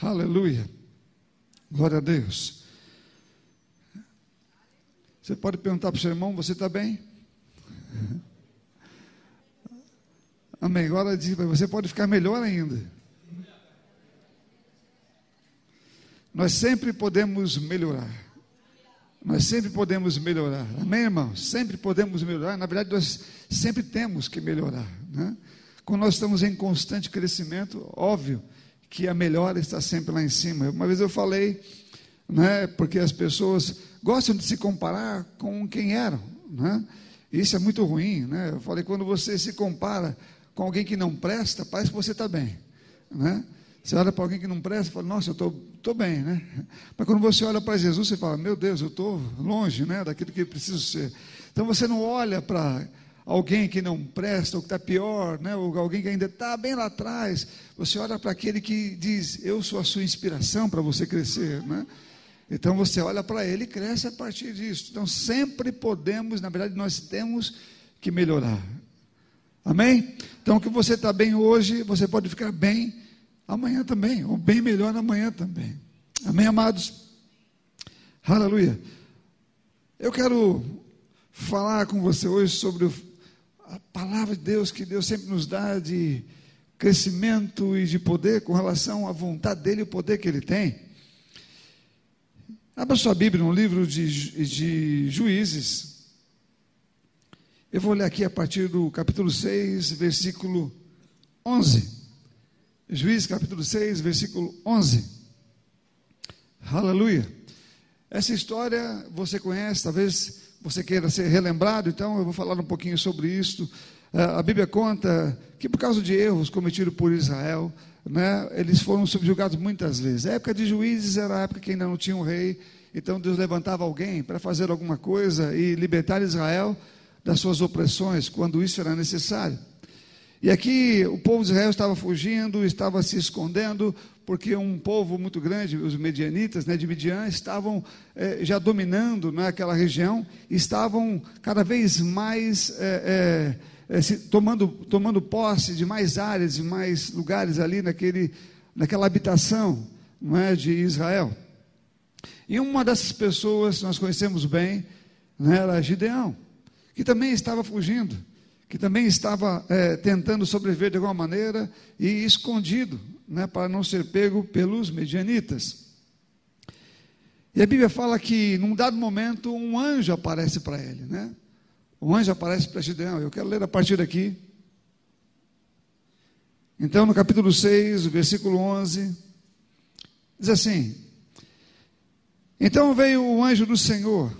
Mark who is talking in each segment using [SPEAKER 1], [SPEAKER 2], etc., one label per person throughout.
[SPEAKER 1] Aleluia. Glória a Deus. Você pode perguntar para o seu irmão: Você está bem? Amém. Agora diz, você pode ficar melhor ainda. Nós sempre podemos melhorar. Nós sempre podemos melhorar. Amém, irmão? Sempre podemos melhorar. Na verdade, nós sempre temos que melhorar. Né? Quando nós estamos em constante crescimento, óbvio que a melhora está sempre lá em cima. Uma vez eu falei, né, porque as pessoas gostam de se comparar com quem eram. Né? Isso é muito ruim. Né? Eu falei, quando você se compara com alguém que não presta, parece que você está bem. Né? Você olha para alguém que não presta fala, nossa, eu estou bem, né? Mas quando você olha para Jesus, você fala, meu Deus, eu estou longe né, daquilo que preciso ser. Então você não olha para alguém que não presta, ou que está pior, né, ou alguém que ainda está bem lá atrás. Você olha para aquele que diz, eu sou a sua inspiração para você crescer. Né? Então você olha para ele e cresce a partir disso. Então sempre podemos, na verdade, nós temos que melhorar. Amém? Então, que você está bem hoje, você pode ficar bem amanhã também, ou bem melhor amanhã também. Amém, amados? Aleluia. Eu quero falar com você hoje sobre a palavra de Deus que Deus sempre nos dá de crescimento e de poder com relação à vontade dele e o poder que ele tem. Abra sua Bíblia no livro de, de Juízes. Eu vou ler aqui a partir do capítulo 6, versículo 11. Juízes capítulo 6, versículo 11. Aleluia. Essa história você conhece, talvez você queira ser relembrado, então eu vou falar um pouquinho sobre isso. É, a Bíblia conta que por causa de erros cometidos por Israel, né, eles foram subjugados muitas vezes. A época de juízes era a época que ainda não tinha um rei, então Deus levantava alguém para fazer alguma coisa e libertar Israel das suas opressões, quando isso era necessário. E aqui o povo de Israel estava fugindo, estava se escondendo, porque um povo muito grande, os medianitas né, de Midian, estavam eh, já dominando né, aquela região, estavam cada vez mais eh, eh, se, tomando, tomando posse de mais áreas, de mais lugares ali naquele, naquela habitação não é, de Israel. E uma dessas pessoas nós conhecemos bem né, era Gideão, que também estava fugindo que também estava tentando sobreviver de alguma maneira e escondido, né, para não ser pego pelos medianitas. E a Bíblia fala que, num dado momento, um anjo aparece para ele, né? Um anjo aparece para Gideão. Eu quero ler a partir daqui. Então, no capítulo 6, versículo 11, diz assim: Então veio o anjo do Senhor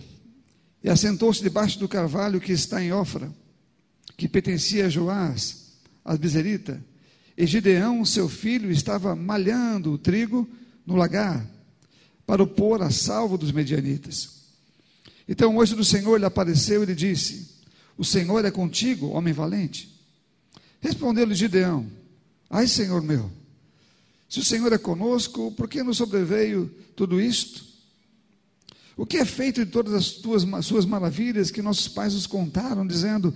[SPEAKER 1] e assentou-se debaixo do carvalho que está em Ofra que pertencia a Joás, a Bizerita, e Gideão, seu filho, estava malhando o trigo no lagar, para o pôr a salvo dos medianitas. Então o anjo do Senhor lhe apareceu e lhe disse: O Senhor é contigo, homem valente. Respondeu-lhe Gideão: Ai, Senhor meu, se o Senhor é conosco, por que nos sobreveio tudo isto? O que é feito de todas as tuas suas maravilhas que nossos pais nos contaram, dizendo: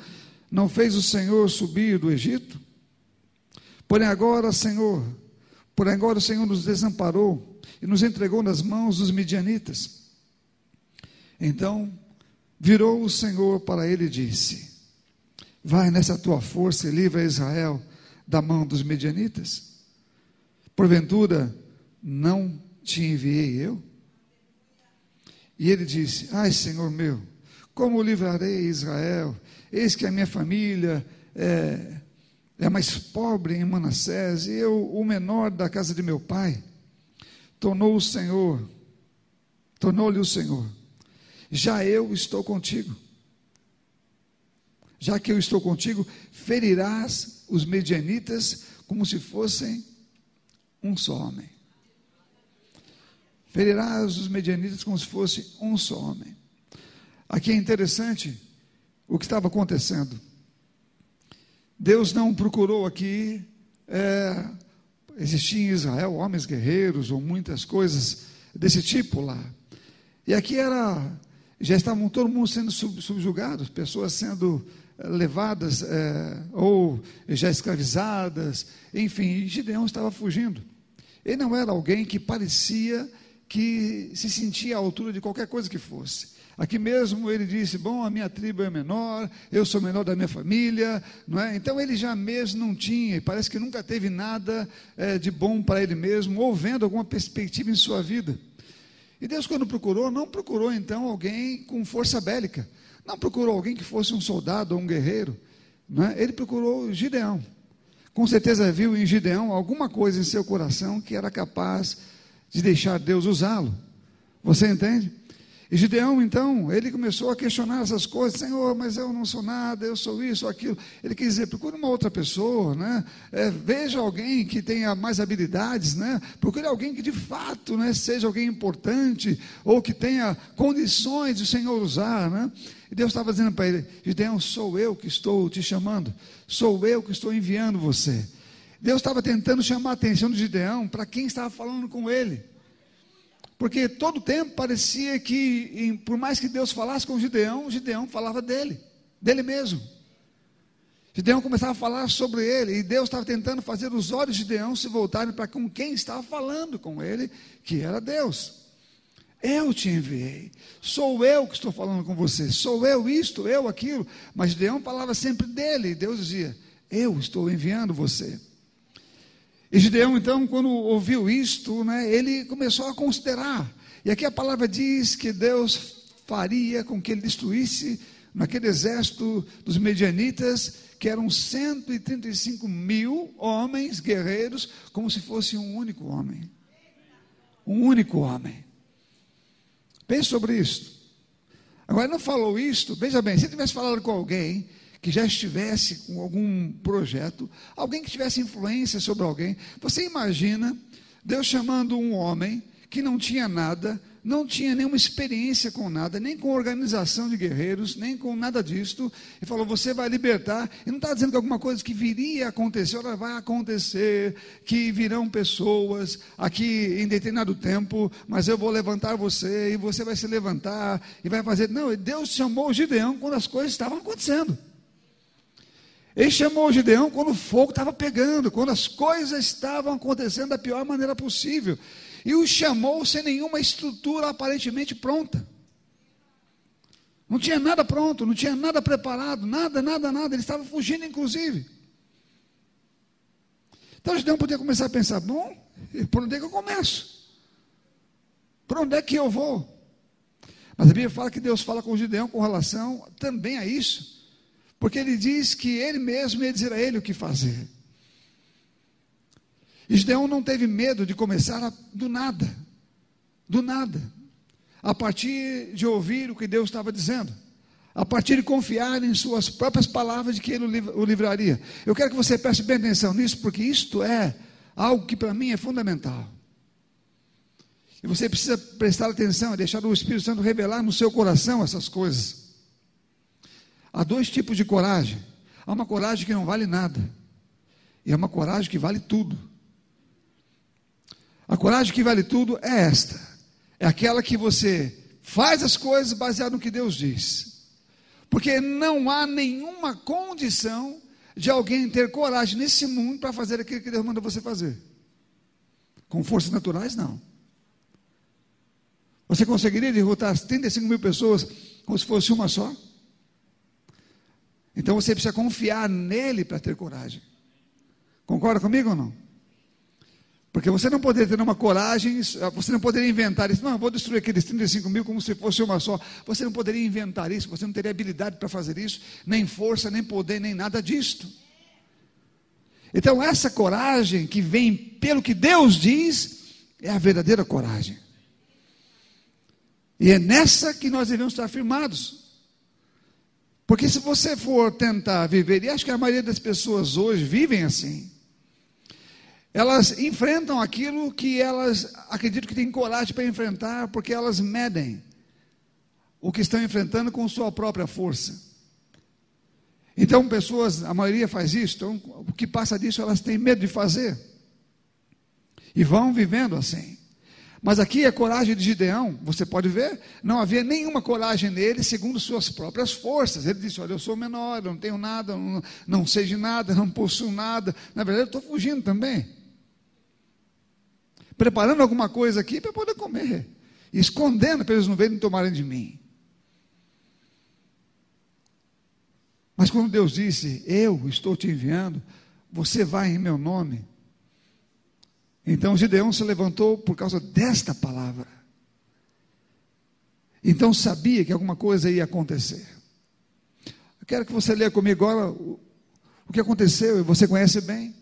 [SPEAKER 1] não fez o Senhor subir do Egito? Porém agora, Senhor, porém agora o Senhor nos desamparou e nos entregou nas mãos dos midianitas. Então virou o Senhor para ele e disse: Vai nessa tua força e livra Israel da mão dos midianitas. Porventura não te enviei eu? E ele disse: Ai, Senhor meu, como livrarei Israel Eis que a minha família é, é mais pobre em Manassés, e eu, o menor da casa de meu pai. Tornou o Senhor, tornou-lhe o Senhor, já eu estou contigo. Já que eu estou contigo, ferirás os medianitas como se fossem um só homem. Ferirás os medianitas como se fosse um só homem. Aqui é interessante o que estava acontecendo. Deus não procurou aqui, é, existia em Israel homens guerreiros ou muitas coisas desse tipo lá. E aqui era, já estavam todo mundo sendo subjugados, pessoas sendo é, levadas é, ou já escravizadas, enfim, Gideão estava fugindo. Ele não era alguém que parecia que se sentia à altura de qualquer coisa que fosse. Aqui mesmo ele disse: Bom, a minha tribo é menor, eu sou menor da minha família, não é? Então ele já mesmo não tinha, parece que nunca teve nada é, de bom para ele mesmo, ou vendo alguma perspectiva em sua vida. E Deus, quando procurou, não procurou então alguém com força bélica, não procurou alguém que fosse um soldado ou um guerreiro, não é? ele procurou Gideão. Com certeza viu em Gideão alguma coisa em seu coração que era capaz de deixar Deus usá-lo. Você entende? E Gideão, então, ele começou a questionar essas coisas, Senhor, mas eu não sou nada, eu sou isso, aquilo. Ele quis dizer, procure uma outra pessoa, né? É, veja alguém que tenha mais habilidades, né? Procure alguém que de fato né, seja alguém importante, ou que tenha condições de o Senhor usar, né? E Deus estava dizendo para ele, Gideão, sou eu que estou te chamando, sou eu que estou enviando você. Deus estava tentando chamar a atenção de Gideão para quem estava falando com ele. Porque todo tempo parecia que, por mais que Deus falasse com Gideão, Gideão falava dele, dele mesmo. Gideão começava a falar sobre ele, e Deus estava tentando fazer os olhos de Gideão se voltarem para com quem estava falando com ele, que era Deus. Eu te enviei, sou eu que estou falando com você, sou eu isto, eu aquilo. Mas Gideão falava sempre dele, e Deus dizia: Eu estou enviando você. E Gideão, então, quando ouviu isto, né, ele começou a considerar. E aqui a palavra diz que Deus faria com que ele destruísse naquele exército dos medianitas, que eram 135 mil homens guerreiros, como se fosse um único homem. Um único homem. Pense sobre isto. Agora, ele não falou isto, veja bem, se ele tivesse falado com alguém que já estivesse com algum projeto, alguém que tivesse influência sobre alguém. Você imagina Deus chamando um homem que não tinha nada, não tinha nenhuma experiência com nada, nem com organização de guerreiros, nem com nada disto, e falou: Você vai libertar. E não está dizendo que alguma coisa que viria a acontecer, ela vai acontecer, que virão pessoas aqui em determinado tempo, mas eu vou levantar você, e você vai se levantar, e vai fazer. Não, Deus chamou Gideão quando as coisas estavam acontecendo. Ele chamou o Gideão quando o fogo estava pegando, quando as coisas estavam acontecendo da pior maneira possível. E o chamou sem nenhuma estrutura aparentemente pronta. Não tinha nada pronto, não tinha nada preparado, nada, nada, nada. Ele estava fugindo, inclusive. Então Gideão podia começar a pensar: bom, por onde é que eu começo? Por onde é que eu vou? Mas a Bíblia fala que Deus fala com Gideão com relação também a isso. Porque ele diz que ele mesmo ia dizer a ele o que fazer. Gideão não teve medo de começar a, do nada, do nada, a partir de ouvir o que Deus estava dizendo, a partir de confiar em suas próprias palavras de que ele o livraria. Eu quero que você preste bem atenção nisso, porque isto é algo que para mim é fundamental. E você precisa prestar atenção e deixar o Espírito Santo revelar no seu coração essas coisas. Há dois tipos de coragem. Há uma coragem que não vale nada, e há uma coragem que vale tudo. A coragem que vale tudo é esta: é aquela que você faz as coisas baseado no que Deus diz. Porque não há nenhuma condição de alguém ter coragem nesse mundo para fazer aquilo que Deus manda você fazer. Com forças naturais, não. Você conseguiria derrotar 35 mil pessoas como se fosse uma só? Então você precisa confiar nele para ter coragem. Concorda comigo ou não? Porque você não poderia ter uma coragem, você não poderia inventar isso. Não, vou destruir aqueles 35 mil como se fosse uma só. Você não poderia inventar isso, você não teria habilidade para fazer isso, nem força, nem poder, nem nada disto. Então, essa coragem que vem pelo que Deus diz, é a verdadeira coragem. E é nessa que nós devemos estar firmados. Porque se você for tentar viver, e acho que a maioria das pessoas hoje vivem assim, elas enfrentam aquilo que elas acreditam que têm coragem para enfrentar, porque elas medem o que estão enfrentando com sua própria força. Então, pessoas, a maioria faz isso, então, o que passa disso elas têm medo de fazer. E vão vivendo assim. Mas aqui a coragem de Gideão, você pode ver, não havia nenhuma coragem nele segundo suas próprias forças. Ele disse: Olha, eu sou menor, eu não tenho nada, não, não sei de nada, não possuo nada. Na verdade, eu estou fugindo também. preparando alguma coisa aqui para poder comer, escondendo para eles não verem e tomarem de mim. Mas quando Deus disse: Eu estou te enviando, você vai em meu nome. Então Gideão se levantou por causa desta palavra. Então sabia que alguma coisa ia acontecer. Eu quero que você leia comigo agora o, o que aconteceu, e você conhece bem.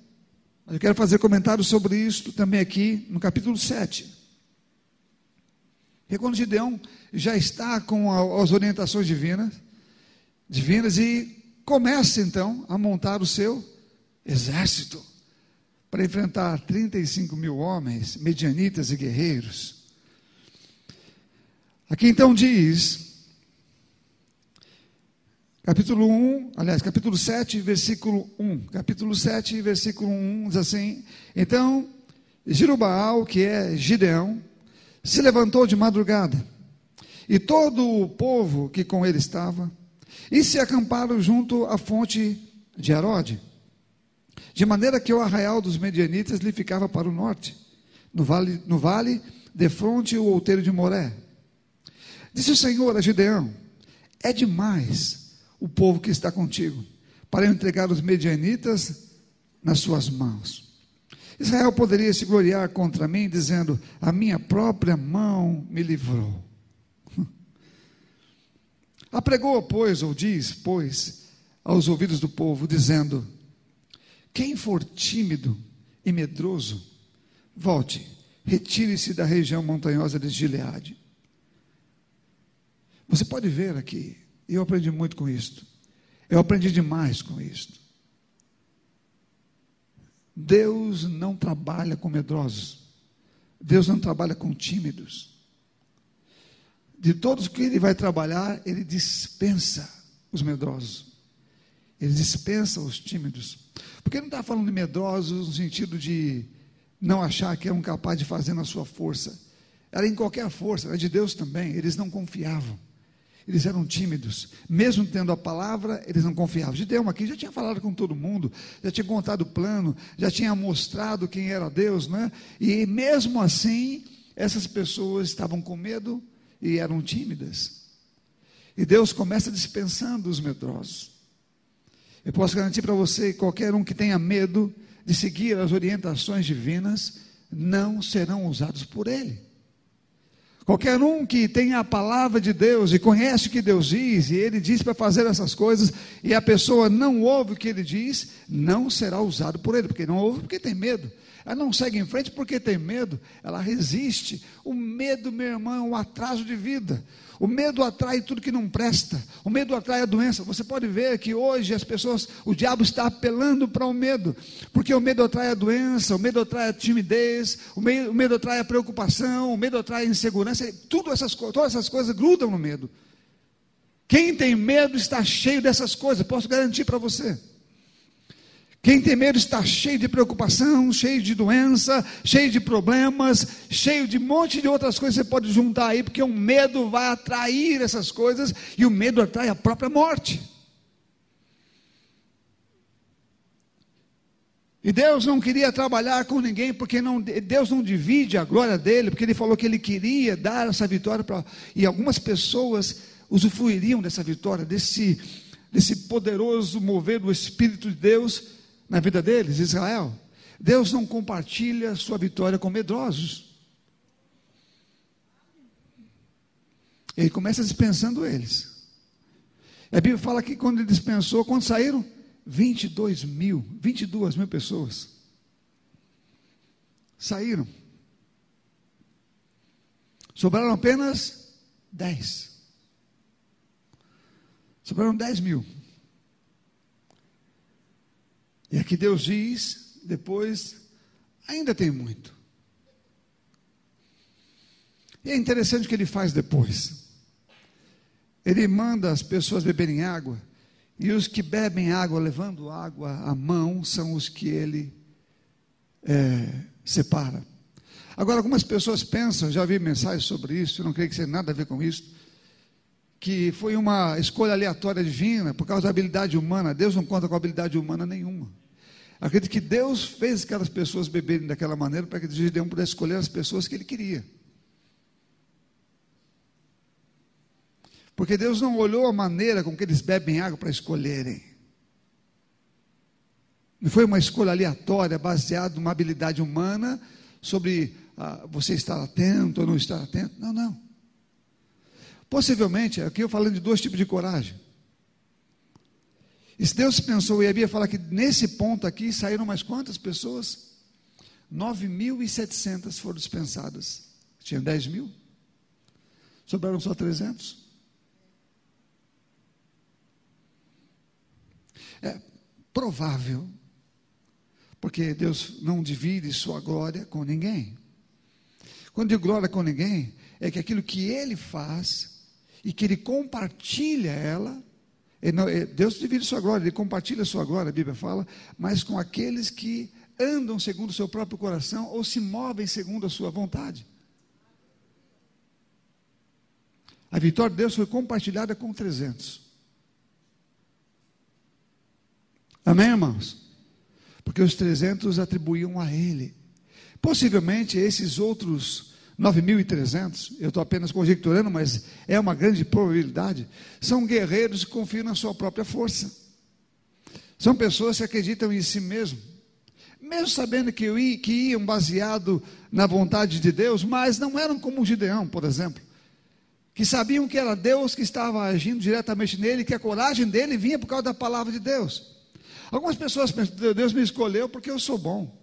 [SPEAKER 1] Mas eu quero fazer comentários sobre isso também aqui no capítulo 7. E quando Gideão já está com a, as orientações divinas, divinas e começa então a montar o seu exército para enfrentar 35 mil homens, medianitas e guerreiros. Aqui então diz, capítulo 1, aliás, capítulo 7, versículo 1. Capítulo 7, versículo 1 diz assim: Então, Jerubaal, que é Gideão, se levantou de madrugada, e todo o povo que com ele estava, e se acamparam junto à fonte de Arode de maneira que o arraial dos medianitas lhe ficava para o norte, no vale, no vale de fronte o outeiro de Moré. Disse o Senhor a Gideão: É demais o povo que está contigo, para entregar os medianitas nas suas mãos. Israel poderia se gloriar contra mim, dizendo: A minha própria mão me livrou. Apregou, pois, ou diz, pois, aos ouvidos do povo, dizendo: quem for tímido e medroso, volte, retire-se da região montanhosa de Gileade. Você pode ver aqui, eu aprendi muito com isto. Eu aprendi demais com isto. Deus não trabalha com medrosos. Deus não trabalha com tímidos. De todos que ele vai trabalhar, ele dispensa os medrosos. Ele dispensa os tímidos. Porque não está falando de medrosos no sentido de não achar que eram capazes de fazer na sua força. Era em qualquer força, era de Deus também. Eles não confiavam. Eles eram tímidos. Mesmo tendo a palavra, eles não confiavam. Gideão aqui já tinha falado com todo mundo, já tinha contado o plano, já tinha mostrado quem era Deus, né? E mesmo assim, essas pessoas estavam com medo e eram tímidas. E Deus começa dispensando os medrosos. Eu posso garantir para você que qualquer um que tenha medo de seguir as orientações divinas não serão usados por ele. Qualquer um que tenha a palavra de Deus e conhece o que Deus diz, e ele diz para fazer essas coisas, e a pessoa não ouve o que ele diz, não será usado por ele, porque não ouve porque tem medo. Ela não segue em frente porque tem medo, ela resiste. O medo, meu irmão, é um atraso de vida. O medo atrai tudo que não presta. O medo atrai a doença. Você pode ver que hoje as pessoas, o diabo está apelando para o medo, porque o medo atrai a doença, o medo atrai a timidez, o medo, o medo atrai a preocupação, o medo atrai a insegurança. Tudo essas, todas essas coisas grudam no medo. Quem tem medo está cheio dessas coisas, posso garantir para você. Quem tem medo está cheio de preocupação, cheio de doença, cheio de problemas, cheio de um monte de outras coisas que você pode juntar aí, porque o medo vai atrair essas coisas e o medo atrai a própria morte. E Deus não queria trabalhar com ninguém, porque não, Deus não divide a glória dele, porque ele falou que ele queria dar essa vitória para. E algumas pessoas usufruiriam dessa vitória, desse, desse poderoso mover do Espírito de Deus na vida deles, Israel. Deus não compartilha sua vitória com medrosos. Ele começa dispensando eles. A Bíblia fala que quando ele dispensou, quando saíram? 22 mil, 22 mil pessoas. Saíram. Sobraram apenas 10. Sobraram 10 mil. E aqui Deus diz, depois, ainda tem muito. E é interessante o que ele faz depois. Ele manda as pessoas beberem água, e os que bebem água, levando água à mão, são os que ele é, separa. Agora, algumas pessoas pensam, já vi mensagens sobre isso, não creio que tenha nada a ver com isso, que foi uma escolha aleatória divina, por causa da habilidade humana. Deus não conta com habilidade humana nenhuma. Acredito que Deus fez aquelas pessoas beberem daquela maneira para que Gideão pudesse escolher as pessoas que ele queria. Porque Deus não olhou a maneira com que eles bebem água para escolherem. Não foi uma escolha aleatória, baseada numa habilidade humana sobre ah, você estar atento ou não estar atento. Não, não. Possivelmente, aqui eu falando de dois tipos de coragem. E se Deus pensou, e a Bíblia fala que nesse ponto aqui saíram mais quantas pessoas? 9.700 foram dispensadas. Tinha 10 mil? Sobraram só 300? É provável, porque Deus não divide sua glória com ninguém. Quando digo glória com ninguém, é que aquilo que Ele faz e que Ele compartilha ela, Deus divide sua glória, Ele compartilha sua glória, a Bíblia fala, mas com aqueles que andam segundo o seu próprio coração ou se movem segundo a sua vontade. A vitória de Deus foi compartilhada com 300. Amém, irmãos? Porque os 300 atribuíam a Ele. Possivelmente esses outros 9.300, eu estou apenas conjecturando, mas é uma grande probabilidade, são guerreiros que confiam na sua própria força. São pessoas que acreditam em si mesmo, mesmo sabendo que, que iam baseado na vontade de Deus, mas não eram como Gideão, por exemplo, que sabiam que era Deus que estava agindo diretamente nele, que a coragem dele vinha por causa da palavra de Deus. Algumas pessoas pensam, Deus me escolheu porque eu sou bom.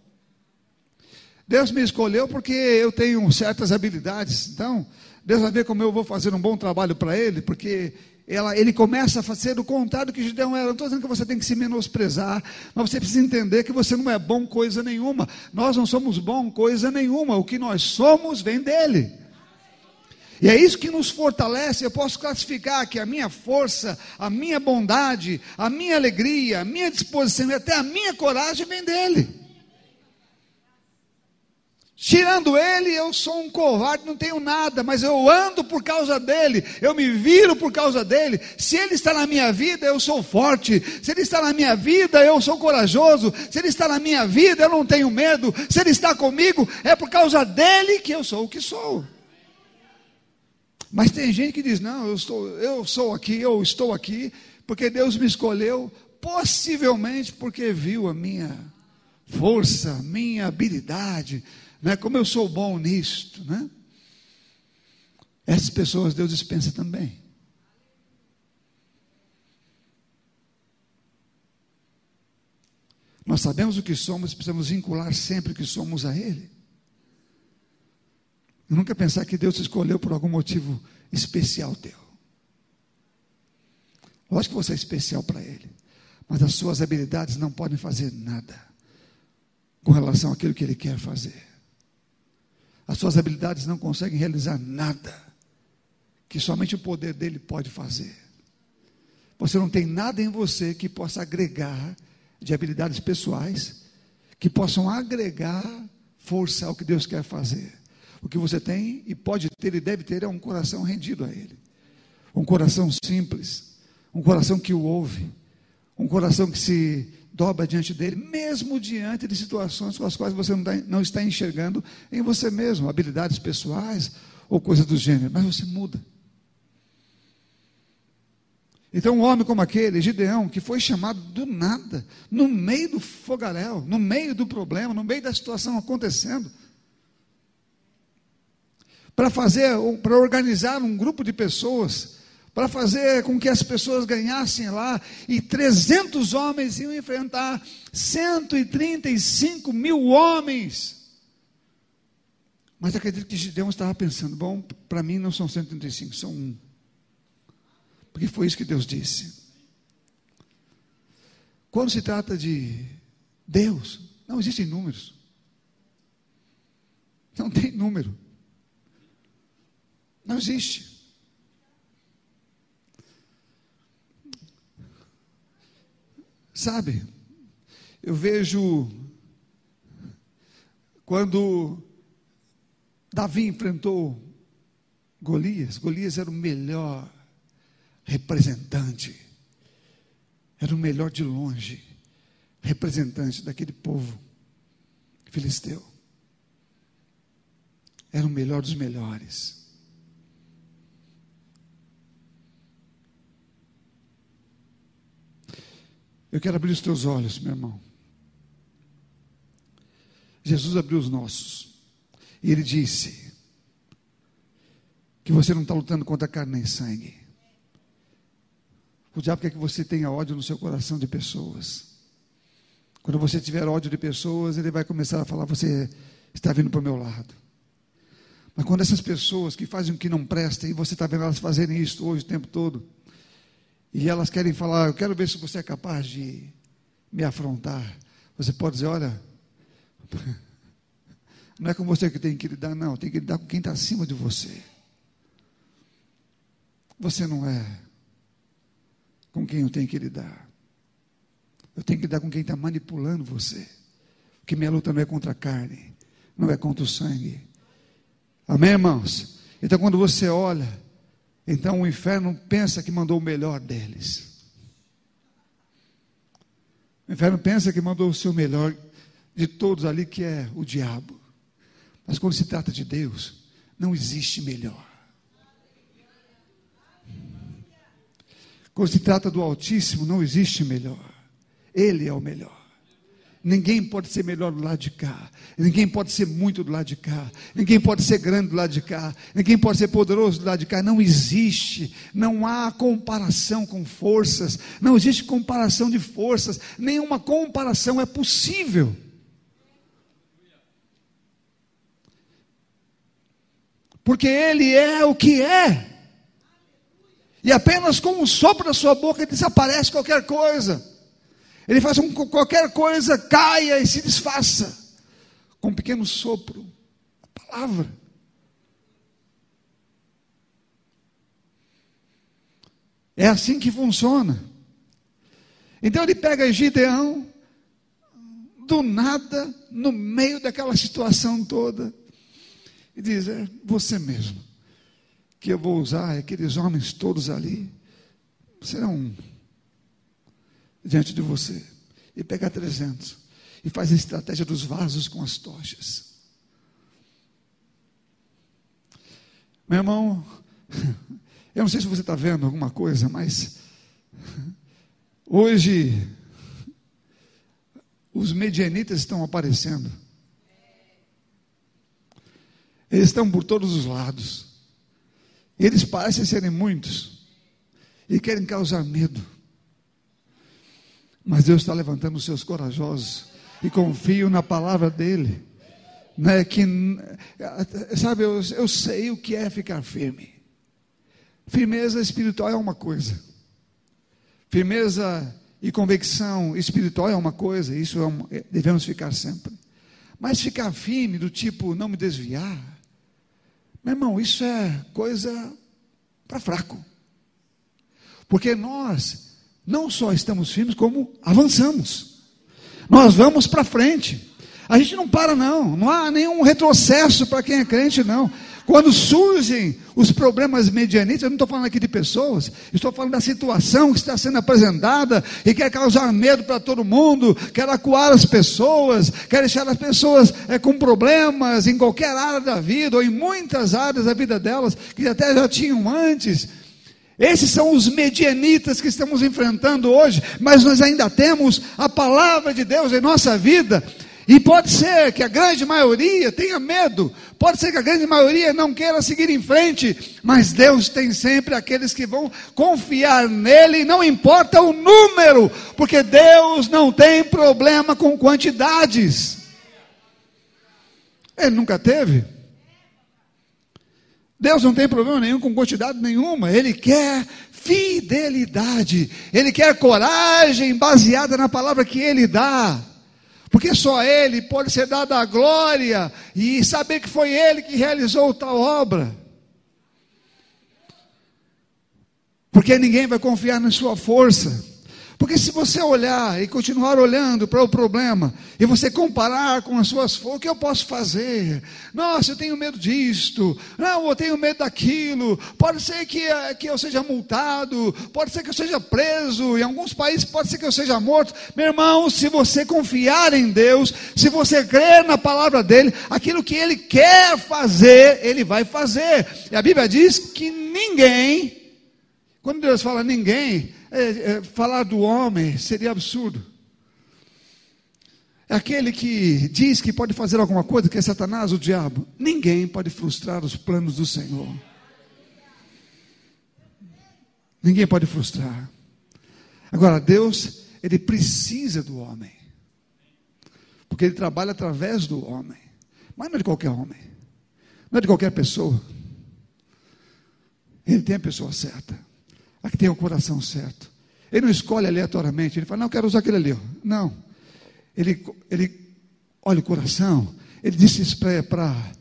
[SPEAKER 1] Deus me escolheu porque eu tenho certas habilidades. Então, Deus vai ver como eu vou fazer um bom trabalho para Ele, porque ela, ele começa a fazer o contrário que Gideão era. Não estou dizendo que você tem que se menosprezar, mas você precisa entender que você não é bom coisa nenhuma. Nós não somos bom coisa nenhuma. O que nós somos vem dele. E é isso que nos fortalece. Eu posso classificar que a minha força, a minha bondade, a minha alegria, a minha disposição e até a minha coragem vem dele. Tirando ele, eu sou um covarde, não tenho nada, mas eu ando por causa dele, eu me viro por causa dele. Se ele está na minha vida, eu sou forte. Se ele está na minha vida, eu sou corajoso. Se ele está na minha vida, eu não tenho medo. Se ele está comigo, é por causa dele que eu sou o que sou. Mas tem gente que diz: não, eu, estou, eu sou aqui, eu estou aqui, porque Deus me escolheu, possivelmente porque viu a minha força, minha habilidade né? Como eu sou bom nisto, né? Essas pessoas Deus dispensa também. Nós sabemos o que somos, precisamos vincular sempre o que somos a Ele. E nunca pensar que Deus te escolheu por algum motivo especial teu. Lógico que você é especial para Ele, mas as suas habilidades não podem fazer nada com relação àquilo que Ele quer fazer. As suas habilidades não conseguem realizar nada que somente o poder dele pode fazer. Você não tem nada em você que possa agregar de habilidades pessoais que possam agregar força ao que Deus quer fazer. O que você tem e pode ter e deve ter é um coração rendido a Ele, um coração simples, um coração que o ouve, um coração que se dobra diante dele, mesmo diante de situações com as quais você não está enxergando em você mesmo, habilidades pessoais ou coisas do gênero, mas você muda. Então, um homem como aquele, Gideão, que foi chamado do nada, no meio do fogaréu, no meio do problema, no meio da situação acontecendo, para fazer, para organizar um grupo de pessoas para fazer com que as pessoas ganhassem lá, e 300 homens iam enfrentar 135 mil homens. Mas acredito que Gideão estava pensando: bom, para mim não são 135, são um. Porque foi isso que Deus disse. Quando se trata de Deus, não existem números. Não tem número. Não existe. Sabe, eu vejo quando Davi enfrentou Golias, Golias era o melhor representante, era o melhor de longe, representante daquele povo filisteu. Era o melhor dos melhores. Eu quero abrir os teus olhos, meu irmão. Jesus abriu os nossos. E ele disse que você não está lutando contra carne nem sangue. O diabo quer que você tenha ódio no seu coração de pessoas. Quando você tiver ódio de pessoas, ele vai começar a falar: você está vindo para o meu lado. Mas quando essas pessoas que fazem o que não presta, e você está vendo elas fazerem isso hoje o tempo todo, e elas querem falar: eu quero ver se você é capaz de me afrontar. Você pode dizer: olha, não é com você que tem que lidar, não, tem que lidar com quem está acima de você. Você não é com quem eu tenho que lidar. Eu tenho que lidar com quem está manipulando você. Porque minha luta não é contra a carne, não é contra o sangue. Amém, irmãos? Então, quando você olha, então o inferno pensa que mandou o melhor deles. O inferno pensa que mandou o seu melhor de todos ali, que é o diabo. Mas quando se trata de Deus, não existe melhor. Quando se trata do Altíssimo, não existe melhor. Ele é o melhor. Ninguém pode ser melhor do lado de cá. Ninguém pode ser muito do lado de cá. Ninguém pode ser grande do lado de cá. Ninguém pode ser poderoso do lado de cá. Não existe. Não há comparação com forças. Não existe comparação de forças. Nenhuma comparação é possível. Porque Ele é o que é. E apenas com o sopro da sua boca desaparece qualquer coisa. Ele faz com que qualquer coisa caia e se desfaça. Com um pequeno sopro. A palavra. É assim que funciona. Então ele pega Gideão, do nada, no meio daquela situação toda, e diz: É você mesmo, que eu vou usar, aqueles homens todos ali, serão diante de você e pega 300 e faz a estratégia dos vasos com as tochas. Meu irmão, eu não sei se você está vendo alguma coisa, mas hoje os medianitas estão aparecendo. Eles estão por todos os lados. Eles parecem serem muitos e querem causar medo. Mas Deus está levantando os seus corajosos e confio na palavra dele. Né, que, sabe, eu, eu sei o que é ficar firme. Firmeza espiritual é uma coisa. Firmeza e convicção espiritual é uma coisa, isso é é, devemos ficar sempre. Mas ficar firme, do tipo não me desviar, meu irmão, isso é coisa para fraco. Porque nós não só estamos firmes, como avançamos. Nós vamos para frente. A gente não para, não. Não há nenhum retrocesso para quem é crente, não. Quando surgem os problemas medianitas, eu não estou falando aqui de pessoas, estou falando da situação que está sendo apresentada e quer causar medo para todo mundo, quer acuar as pessoas, quer deixar as pessoas é, com problemas em qualquer área da vida ou em muitas áreas da vida delas que até já tinham antes. Esses são os medianitas que estamos enfrentando hoje, mas nós ainda temos a palavra de Deus em nossa vida. E pode ser que a grande maioria tenha medo, pode ser que a grande maioria não queira seguir em frente, mas Deus tem sempre aqueles que vão confiar nele, não importa o número, porque Deus não tem problema com quantidades. Ele nunca teve. Deus não tem problema nenhum com quantidade nenhuma, Ele quer fidelidade, Ele quer coragem baseada na palavra que Ele dá, porque só Ele pode ser dada a glória e saber que foi Ele que realizou tal obra. Porque ninguém vai confiar na sua força, Porque se você olhar e continuar olhando para o problema, e você comparar com as suas forças, o que eu posso fazer? Nossa, eu tenho medo disto, não, eu tenho medo daquilo, pode ser que, eh, que eu seja multado, pode ser que eu seja preso, em alguns países pode ser que eu seja morto. Meu irmão, se você confiar em Deus, se você crer na palavra dEle, aquilo que Ele quer fazer, Ele vai fazer. E a Bíblia diz que ninguém, quando Deus fala ninguém, é, é, falar do homem seria absurdo. É aquele que diz que pode fazer alguma coisa, que é Satanás, o diabo. Ninguém pode frustrar os planos do Senhor. Ninguém pode frustrar. Agora, Deus, Ele precisa do homem. Porque Ele trabalha através do homem. Mas não é de qualquer homem. Não é de qualquer pessoa. Ele tem a pessoa certa a que tem o coração certo. Ele não escolhe aleatoriamente, ele fala, não, eu quero usar aquele ali. Não. Ele, ele olha o coração. Ele disse isso para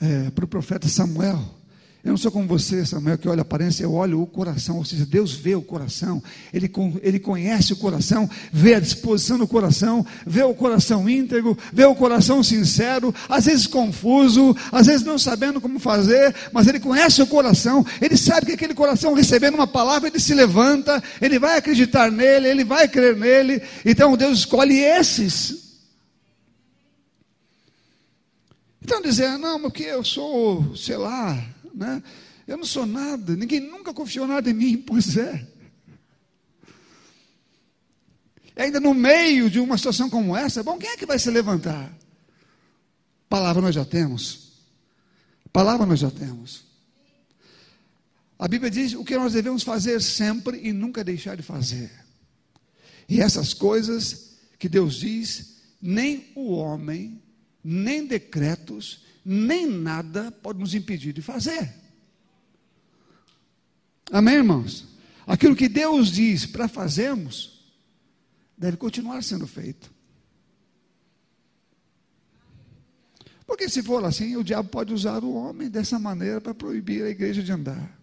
[SPEAKER 1] é, o profeta Samuel. Eu não sou como você, Samuel, que olha a aparência, eu olho o coração, ou seja, Deus vê o coração, Ele, ele conhece o coração, vê a disposição do coração, vê o coração íntegro, vê o coração sincero, às vezes confuso, às vezes não sabendo como fazer, mas Ele conhece o coração, Ele sabe que aquele coração recebendo uma palavra, ele se levanta, ele vai acreditar nele, ele vai crer nele, então Deus escolhe esses. Então dizer, não, porque eu sou, sei lá, né? Eu não sou nada, ninguém nunca confiou nada em mim, pois é. E ainda no meio de uma situação como essa, bom, quem é que vai se levantar? Palavra nós já temos. Palavra nós já temos. A Bíblia diz o que nós devemos fazer sempre e nunca deixar de fazer. E essas coisas que Deus diz, nem o homem, nem decretos, nem nada pode nos impedir de fazer. Amém, irmãos? Aquilo que Deus diz para fazermos, deve continuar sendo feito. Porque se for assim, o diabo pode usar o homem dessa maneira para proibir a igreja de andar.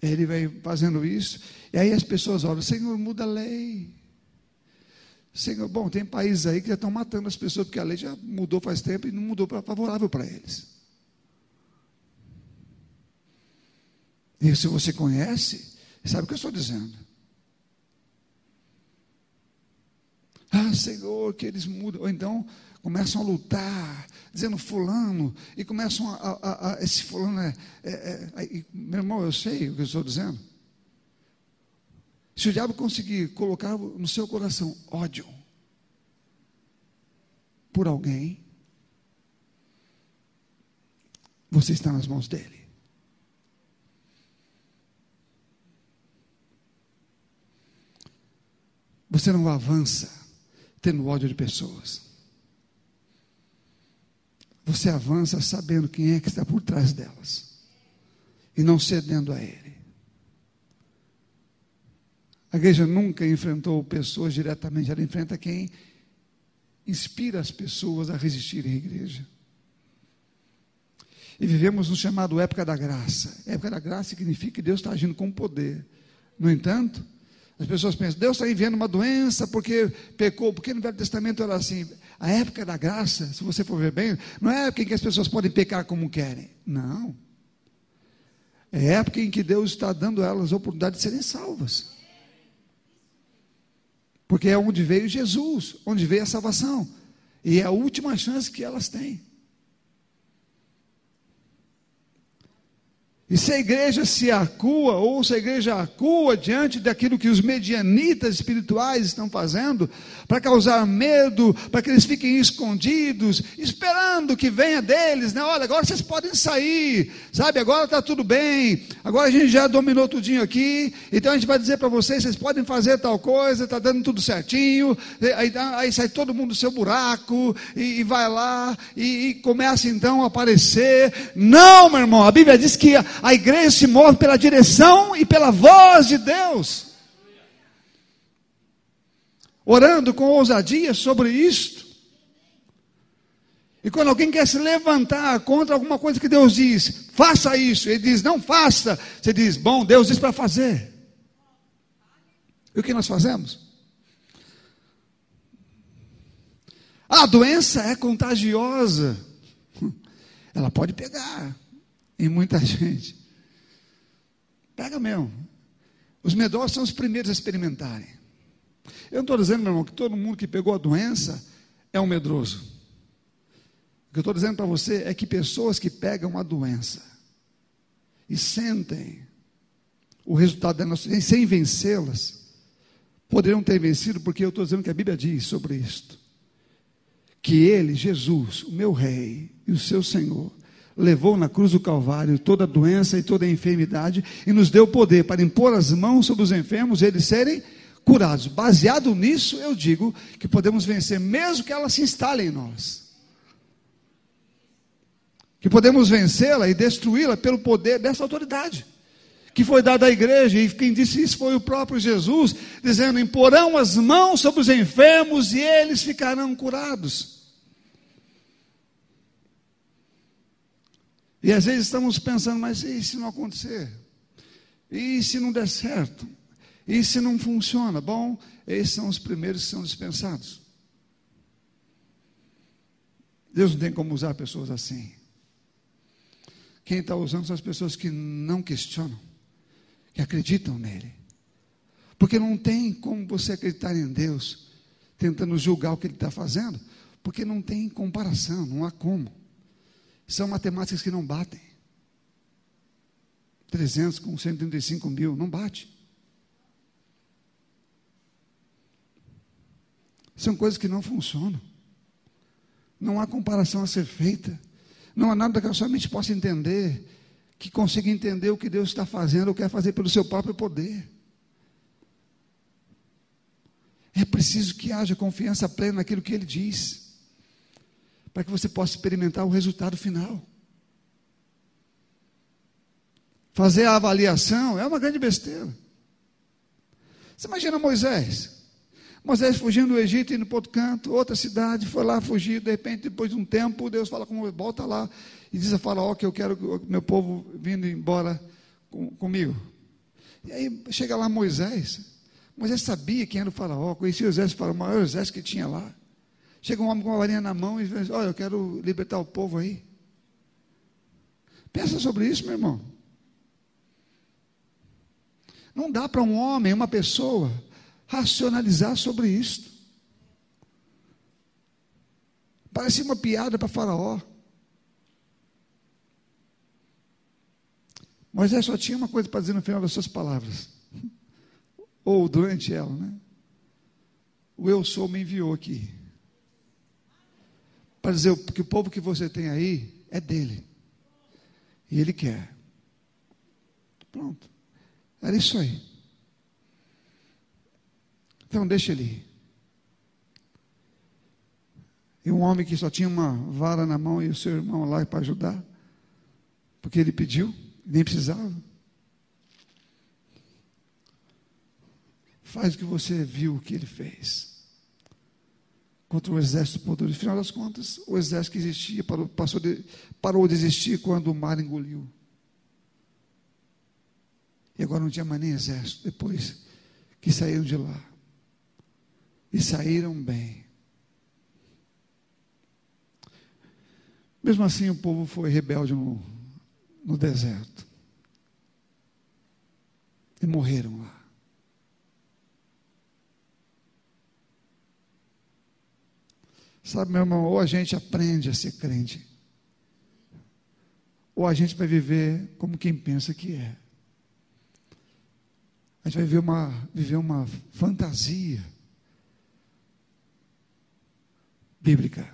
[SPEAKER 1] Ele vai fazendo isso, e aí as pessoas olham, Senhor, muda a lei. Senhor, bom, tem países aí que já estão matando as pessoas, porque a lei já mudou faz tempo e não mudou para favorável para eles. E se você conhece, sabe o que eu estou dizendo. Ah, Senhor, que eles mudam. Ou então começam a lutar, dizendo fulano, e começam a. a, a esse fulano é, é, é, Meu irmão, eu sei o que eu estou dizendo. Se o diabo conseguir colocar no seu coração ódio por alguém, você está nas mãos dele. Você não avança tendo ódio de pessoas. Você avança sabendo quem é que está por trás delas e não cedendo a ele. A igreja nunca enfrentou pessoas diretamente, ela enfrenta quem inspira as pessoas a resistirem à igreja. E vivemos no chamado época da graça. Época da graça significa que Deus está agindo com poder. No entanto, as pessoas pensam, Deus está enviando uma doença porque pecou, porque no Velho Testamento era assim. A época da graça, se você for ver bem, não é a época em que as pessoas podem pecar como querem. Não. É a época em que Deus está dando a elas a oportunidade de serem salvas. Porque é onde veio Jesus, onde veio a salvação. E é a última chance que elas têm. E se a igreja se acua, ou se a igreja acua diante daquilo que os medianitas espirituais estão fazendo, para causar medo, para que eles fiquem escondidos, esperando que venha deles, né? Olha, agora vocês podem sair, sabe? Agora está tudo bem, agora a gente já dominou tudinho aqui, então a gente vai dizer para vocês: vocês podem fazer tal coisa, está dando tudo certinho, aí, aí, sai todo mundo do seu buraco, e, e vai lá, e, e começa então a aparecer. Não, meu irmão, a Bíblia diz que igreja se move pela direção e pela voz de Deus. Orando com ousadia sobre isto. E quando alguém quer se levantar contra alguma coisa que Deus diz, faça isso, ele diz, não faça, você diz, bom, Deus diz para fazer. E o que nós fazemos? A doença é contagiosa, ela pode pegar em muita gente, pega mesmo. Os medrosos são os primeiros a experimentarem. Eu não estou dizendo, meu irmão, que todo mundo que pegou a doença é um medroso. O que eu estou dizendo para você é que pessoas que pegam a doença e sentem o resultado da nossa sem vencê-las, poderiam ter vencido, porque eu estou dizendo que a Bíblia diz sobre isto. Que Ele, Jesus, o meu Rei e o seu Senhor, levou na cruz do Calvário toda doença e toda enfermidade e nos deu poder para impor as mãos sobre os enfermos e eles serem curados. Baseado nisso, eu digo que podemos vencer, mesmo que ela se instale em nós que podemos vencê-la e destruí-la pelo poder dessa autoridade que foi dada à igreja, e quem disse isso foi o próprio Jesus, dizendo: imporão as mãos sobre os enfermos e eles ficarão curados. E às vezes estamos pensando, mas e se não acontecer? E se não der certo? E se não funciona? Bom, esses são os primeiros que são dispensados. Deus não tem como usar pessoas assim. Quem está usando são as pessoas que não questionam, que acreditam nele. Porque não tem como você acreditar em Deus, tentando julgar o que ele está fazendo, porque não tem comparação, não há como. São matemáticas que não batem. 300 com 135 mil, não bate. São coisas que não funcionam. Não há comparação a ser feita. Não há nada que a sua mente possa entender, que consiga entender o que Deus está fazendo ou quer fazer pelo seu próprio poder. É preciso que haja confiança plena naquilo que Ele diz, para que você possa experimentar o resultado final. Fazer a avaliação é uma grande besteira. Você imagina Moisés, Moisés fugindo do Egito, indo para outro canto, outra cidade, foi lá fugir, de repente, depois de um tempo, Deus fala com ele, volta lá, e diz a Faraó que eu quero que meu povo vindo embora com, comigo. E aí chega lá Moisés, Moisés sabia quem era o faraó, conhecia o exército, o maior exército que tinha lá. Chega um homem com uma varinha na mão e diz, olha, eu quero libertar o povo aí. Pensa sobre isso, meu irmão. Não dá para um homem, uma pessoa, racionalizar sobre isto. Parecia uma piada para Faraó. Moisés só tinha uma coisa para dizer no final das suas palavras, ou durante ela, né? O eu sou me enviou aqui, para dizer que o povo que você tem aí é dele, e ele quer. Pronto, era isso aí. Então deixa ele ir. E um homem que só tinha uma vara na mão e o seu irmão lá para ajudar, porque ele pediu, nem precisava. Faz o que você viu que ele fez. Contra o exército poderoso. Final das contas, o exército que existia parou, passou de, parou de existir quando o mar engoliu. E agora não tinha mais nem exército, depois que saíram de lá e saíram bem. Mesmo assim, o povo foi rebelde no, no deserto. E morreram lá. Sabe, meu irmão, ou a gente aprende a ser crente, ou a gente vai viver como quem pensa que é. A gente vai viver uma, viver uma fantasia bíblica.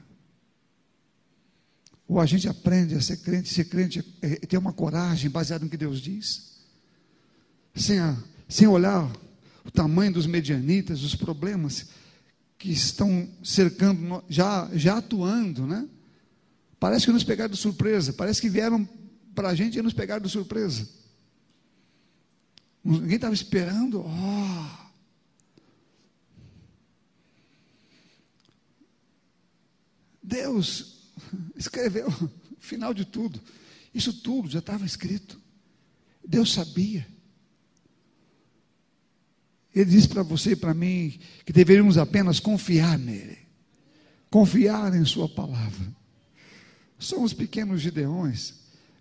[SPEAKER 1] Ou a gente aprende a ser crente, ser crente é ter uma coragem baseada no que Deus diz, sem, a, sem olhar o tamanho dos medianitas, os problemas que estão cercando, já, já atuando, né? Parece que nos pegaram de surpresa, parece que vieram para a gente e nos pegaram de surpresa. Ninguém estava esperando, oh, Deus escreveu final de tudo. Isso tudo já estava escrito. Deus sabia. Ele disse para você e para mim que deveríamos apenas confiar nele, confiar em Sua palavra. Somos pequenos gideões,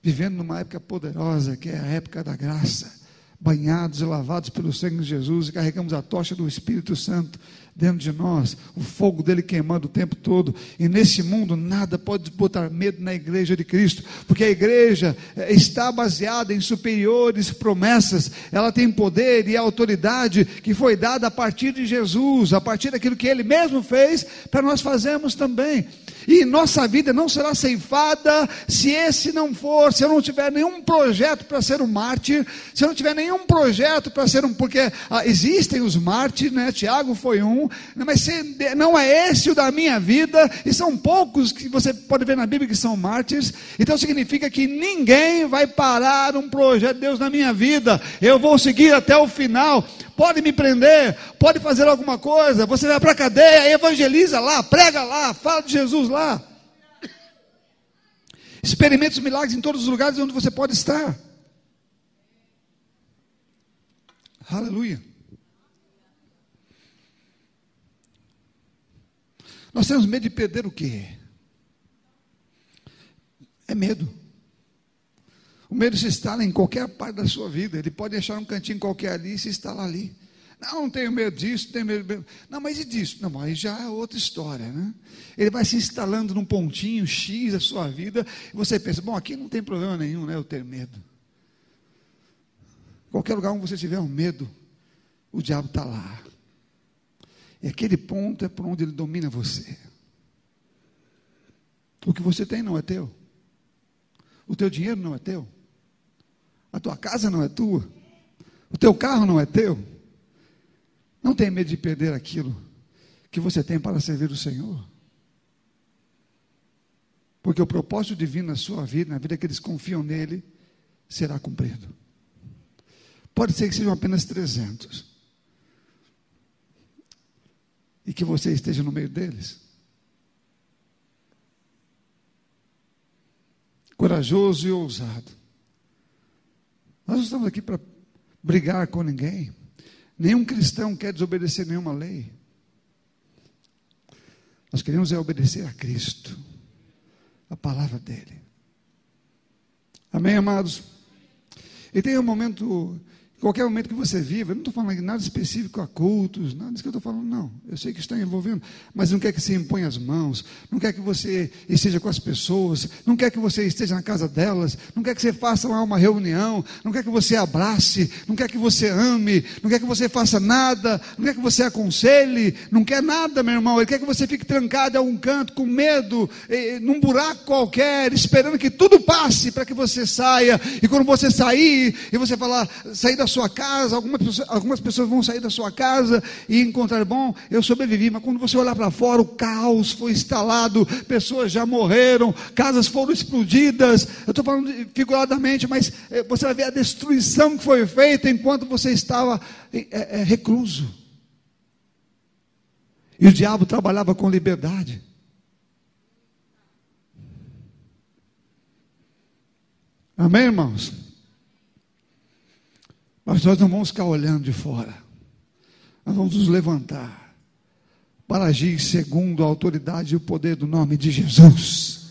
[SPEAKER 1] vivendo numa época poderosa, que é a época da graça, banhados e lavados pelo sangue de Jesus, e carregamos a tocha do Espírito Santo dentro de nós, o fogo dele queimando o tempo todo. E nesse mundo nada pode botar medo na igreja de Cristo, porque a igreja eh, está baseada em superiores promessas. Ela tem poder e autoridade que foi dada a partir de Jesus, a partir daquilo que ele mesmo fez, para nós fazermos também. E nossa vida não será ceifada se esse não for, se eu não tiver nenhum projeto para ser um mártir, se eu não tiver nenhum projeto para ser um, porque ah, existem os mártires, né? Tiago foi um, mas se, não é esse o da minha vida, e são poucos que você pode ver na Bíblia que são mártires, então significa que ninguém vai parar um projeto de Deus na minha vida, eu vou seguir até o final, pode me prender, pode fazer alguma coisa, você vai para a cadeia, evangeliza lá, prega lá, fala de Jesus lá. Experimente os milagres em todos os lugares onde você pode estar. Aleluia. Nós temos medo de perder o quê? É medo. O medo se instala em qualquer parte da sua vida. Ele pode deixar um cantinho qualquer ali e se instalar ali. Não, não tenho medo disso, tenho medo. Não, mas e disso? Não, aí já é outra história, né? Ele vai se instalando num pontinho X da sua vida e você pensa, bom, aqui não tem problema nenhum, né? Eu ter medo. Qualquer lugar onde você tiver um medo, o diabo está lá. E aquele ponto é por onde ele domina você. O que você tem não é teu. O teu dinheiro não é teu. A tua casa não é tua. O teu carro não é teu. Não tenha medo de perder aquilo que você tem para servir o Senhor. Porque o propósito divino na sua vida, na vida que eles confiam nele, será cumprido. Pode ser que sejam apenas 300. E que você esteja no meio deles. Corajoso e ousado. Nós não estamos aqui para brigar com ninguém. Nenhum cristão quer desobedecer nenhuma lei. Nós queremos é obedecer a Cristo, a palavra dele. Amém, amados? E tem um momento Qualquer momento que você viva, eu não estou falando nada específico a cultos, nada disso que eu estou falando, não. Eu sei que está envolvendo, mas não quer que você imponha as mãos, não quer que você esteja com as pessoas, não quer que você esteja na casa delas, não quer que você faça lá uma reunião, não quer que você abrace, não quer que você ame, não quer que você faça nada, não quer que você aconselhe, não quer nada, meu irmão. Ele quer que você fique trancado a um canto, com medo, num buraco qualquer, esperando que tudo passe para que você saia. E quando você sair, e você falar, sair da sua casa, algumas pessoas, algumas pessoas vão sair da sua casa e encontrar, bom, eu sobrevivi, mas quando você olhar para fora, o caos foi instalado, pessoas já morreram, casas foram explodidas, eu estou falando figuradamente, mas eh, você vai ver a destruição que foi feita enquanto você estava é, é, recluso. E o diabo trabalhava com liberdade. Amém, irmãos? Mas nós não vamos ficar olhando de fora. Nós vamos nos levantar para agir segundo a autoridade e o poder do nome de Jesus.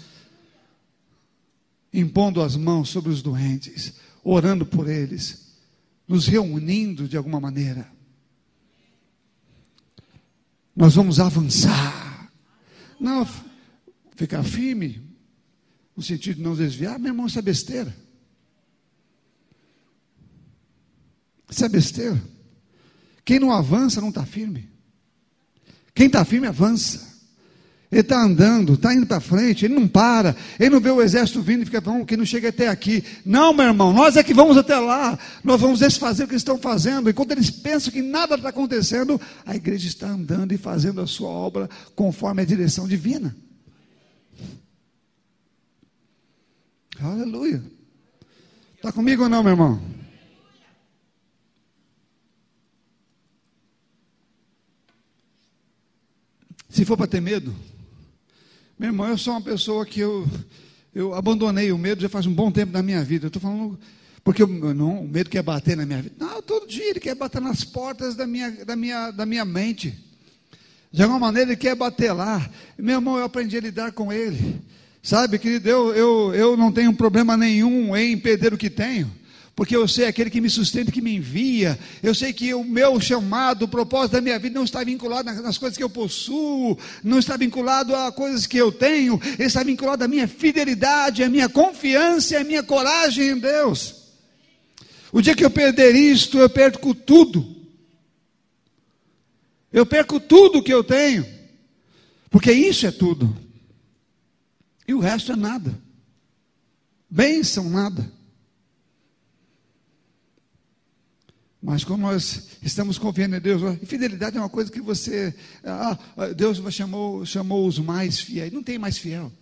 [SPEAKER 1] Impondo as mãos sobre os doentes, orando por eles, nos reunindo de alguma maneira. Nós vamos avançar. Não ficar firme, no sentido de não desviar, meu irmão, isso é besteira. Isso é besteira. Quem não avança não está firme. Quem está firme avança. Ele está andando, está indo para frente, ele não para, ele não vê o exército vindo e fica falando que não chega até aqui. Não, meu irmão, nós é que vamos até lá, nós vamos desfazer o que eles estão fazendo. Enquanto eles pensam que nada está acontecendo, a igreja está andando e fazendo a sua obra conforme a direção divina. Aleluia. Está comigo ou não, meu irmão? Se for para ter medo, Meu irmão, eu sou uma pessoa que eu, eu abandonei o medo já faz um bom tempo da minha vida. Eu estou falando porque eu, não, o medo quer bater na minha vida. Não, todo dia ele quer bater nas portas da minha, da minha, da minha mente. De alguma maneira ele quer bater lá. Meu irmão, eu aprendi a lidar com ele. Sabe, querido, eu, eu, eu não tenho problema nenhum em perder o que tenho porque eu sei aquele que me sustenta, que me envia. Eu sei que o meu chamado, o propósito da minha vida não está vinculado nas coisas que eu possuo, não está vinculado a coisas que eu tenho, está vinculado à minha fidelidade, à minha confiança, à minha coragem em Deus. O dia que eu perder isto, eu perco tudo. Eu perco tudo que eu tenho, porque isso é tudo, e o resto é nada. Bênção, nada. Mas como nós estamos confiando em Deus, fidelidade é uma coisa que você, ah, Deus chamou, chamou os mais fiéis. Não tem mais fiel.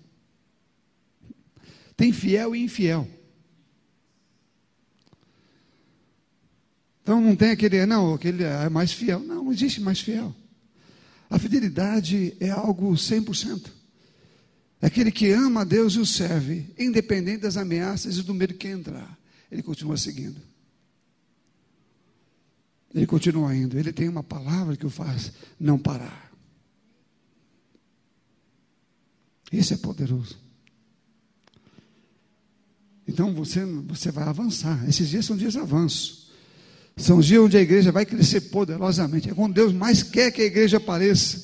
[SPEAKER 1] Tem fiel e infiel. Então não tem aquele, não, aquele é mais fiel. Não, não existe mais fiel. A fidelidade é algo 100%. É aquele que ama a Deus e o serve, independente das ameaças e do medo que entrar, ele continua seguindo. Ele continua indo. Ele tem uma palavra que o faz não parar. Esse é poderoso. Então você, você vai avançar. Esses dias são dias de avanço. São dias onde a igreja vai crescer poderosamente. É quando Deus mais quer que a igreja apareça.